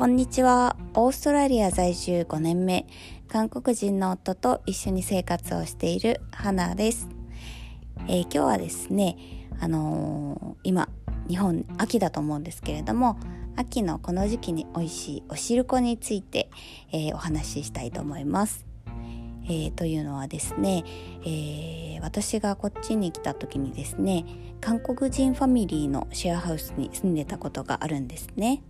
こんにちは。オーストラリア在住5年目、韓国人の夫と一緒に生活をしている花です。えー、今日はですね、あのー、今、日本秋だと思うんですけれども、秋のこの時期に美味しいお汁粉について、えー、お話ししたいと思います。えー、というのはですね、えー、私がこっちに来た時にですね韓国人ファミリーのシェアハウスに住んでたことがあるんですね。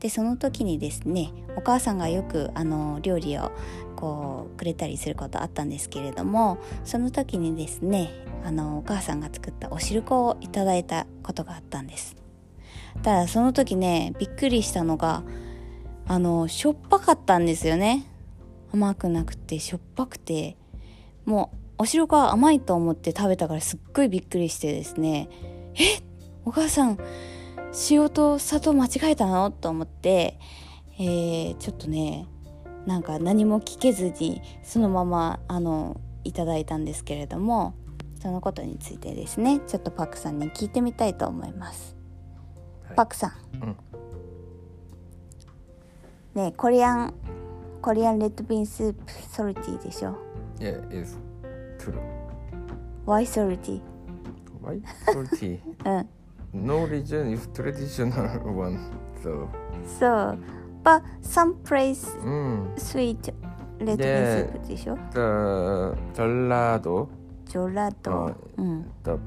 でその時にですねお母さんがよくあの料理をこうくれたりすることあったんですけれどもその時にですねあのお母さんが作ったお汁粉をいただいたことがあったんです。ただその時ねびっくりしたのがあのしょっぱかったんですよね。甘くなくてしょっぱくてもうお汁粉は甘いと思って食べたからすっごいびっくりしてですねえお母さん塩と砂糖間違えたの？と思って、えー、ちょっとねなんか何も聞けずにそのままあのいただいたんですけれどもそのことについてですねちょっとパクさんに聞いてみたいと思います、はい、パクさん、うん、ねコリアンコリアンレッドビーンスープソルティでしょ？Yeah, it's true Why salty? Why salty? うん no region is traditional one so so but some place mm. sweet red bean soup でしょ the gelato gelato、uh, the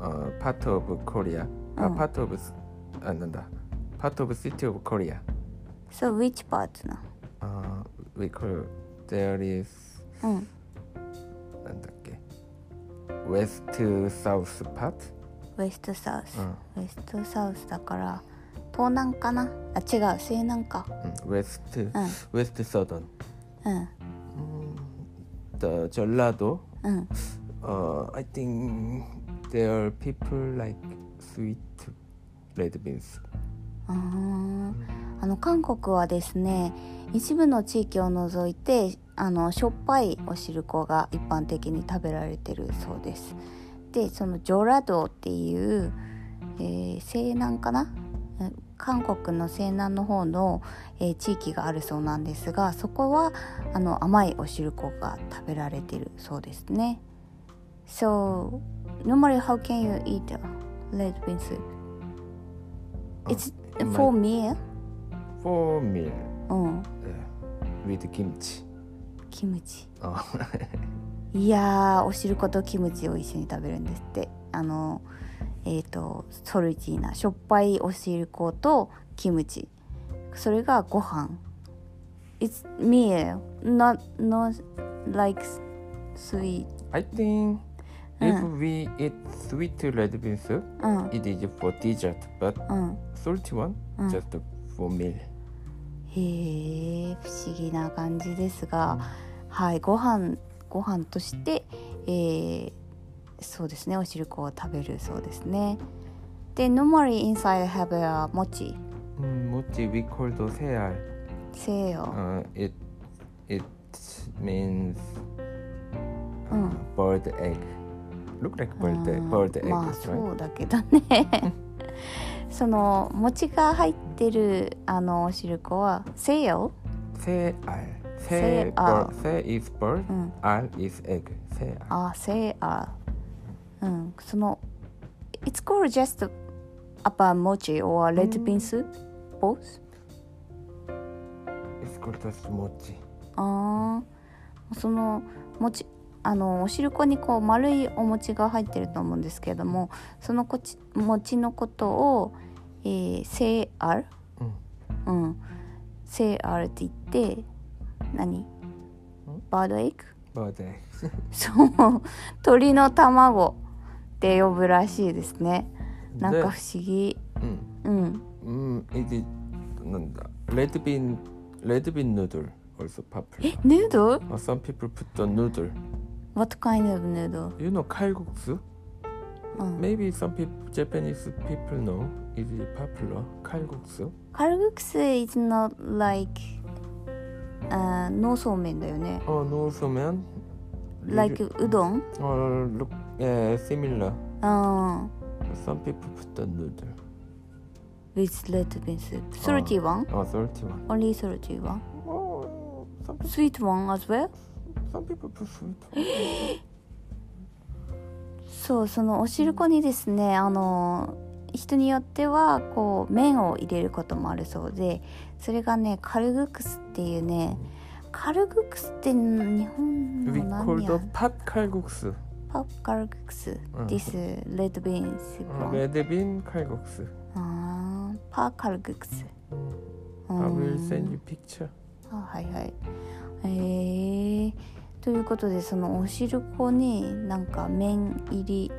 uh, part of Korea、uh, part of あなんだ part of city of Korea so which part な uh, we call there is、うん、なんだっけ west to south part ウエストサウス、ウエストサウスだから東南かな？あ違う。西南か、ウエスト、ウエストサウダンうん。The gelato うん。uh, I think there are people like sweet red beans. ああの韓国はですね一部の地域を除いてあのしょっぱいお汁粉が一般的に食べられてるそうです。でそのジョラ道っていう、えー、西南かな？韓国の西南の方の、えー、地域があるそうなんですがそこはあの甘いお汁粉が食べられてるそうですね。So normally how can you eat red bean soup? It's for meal? For meal. うん。with kimchi. キムチ。いやお汁粉とキムチを一緒に食べるんですってあのえっ、ー、とソルティーなしょっぱいお汁粉とキムチそれがご飯 It's meal not not like sweet I think if we eat sweet red bean soup、うん、it is for dessert but、うん、salty one、うん、just for meal へえ不思議な感じですが、はいご飯ご飯として、えー、そうですねお汁粉を食べるそうですねで normally inside have a mochi mm, mochi we call the seal seal uh, it it means uh, bird egg look like bird, egg, bird egg まあそうだけどねその餅が入ってるあのお汁粉はセイヨセセイアー。セイイスバル。セイアー。セイアー。うん。その、It's ゴルジャスト just a pan mochi or a red bean soup?、Mm. ああ。その、もち、あの、お汁粉にこう丸いお餅が入ってると思うんですけれども、そのこち餅のことを、えー、セイアー。うん。セイアーって言って、何バードエッグバードエッグそう鳥の卵って呼ぶらしいですねなんか不思議うんうんうん、えでなんだレッドビンレッドビンヌードル also popular えヌードル some people put the noodle What kind of noodle? You know kalguksu? Maybe some people, Japanese people know is it popular kalguksu? Kalguksu is not like あ農村麺だよね。あ、農村麺 Like うどんあ、look, yeah, similar. あ Some people put the noodle. with red bean soup. 31? Oh, 31. Only 31? Oh, some, people, Sweet one as well? some people put sweet. そうそのお汁粉にですねあの人によってはこう麺を入れることもあるそうでそれがねカルグクスっていうねカルグクスって日本の何や？パッ？カルグクス、うん。This red bean soup Uh, red bean kalguksu. あーパーカルグクス。I will send you picture. あはいはい。えー、ということでそのお汁粉になんか麺入り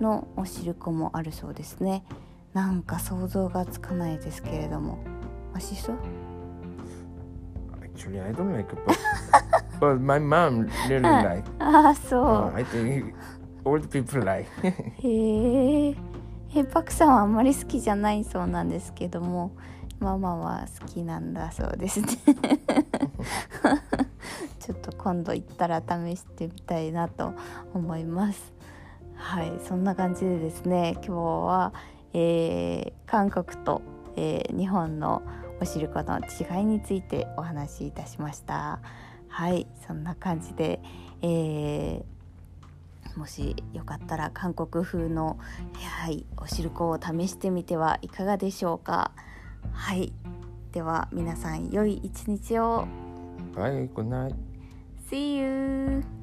のお汁粉もあるそうですね。なんか想像がつかないですけれども。あしそ Actually, I don't like it, but, but my mom really like. ああそ Uh, う I think old people like. へええパクさんはあんまり好きじゃないそうなんですけども。ママは好きなんだそうですね。ちょっと今度行ったら試してみたいなと思いますはいそんな感じでですね今日は、えー韓国と、えー日本のお汁粉の違いについてお話しいたしましたはいそんな感じで、えーもしよかったら韓国風の、はい、お汁粉を試してみてはいかがでしょうかはいでは皆さん良い一日を Bye, good night. See you!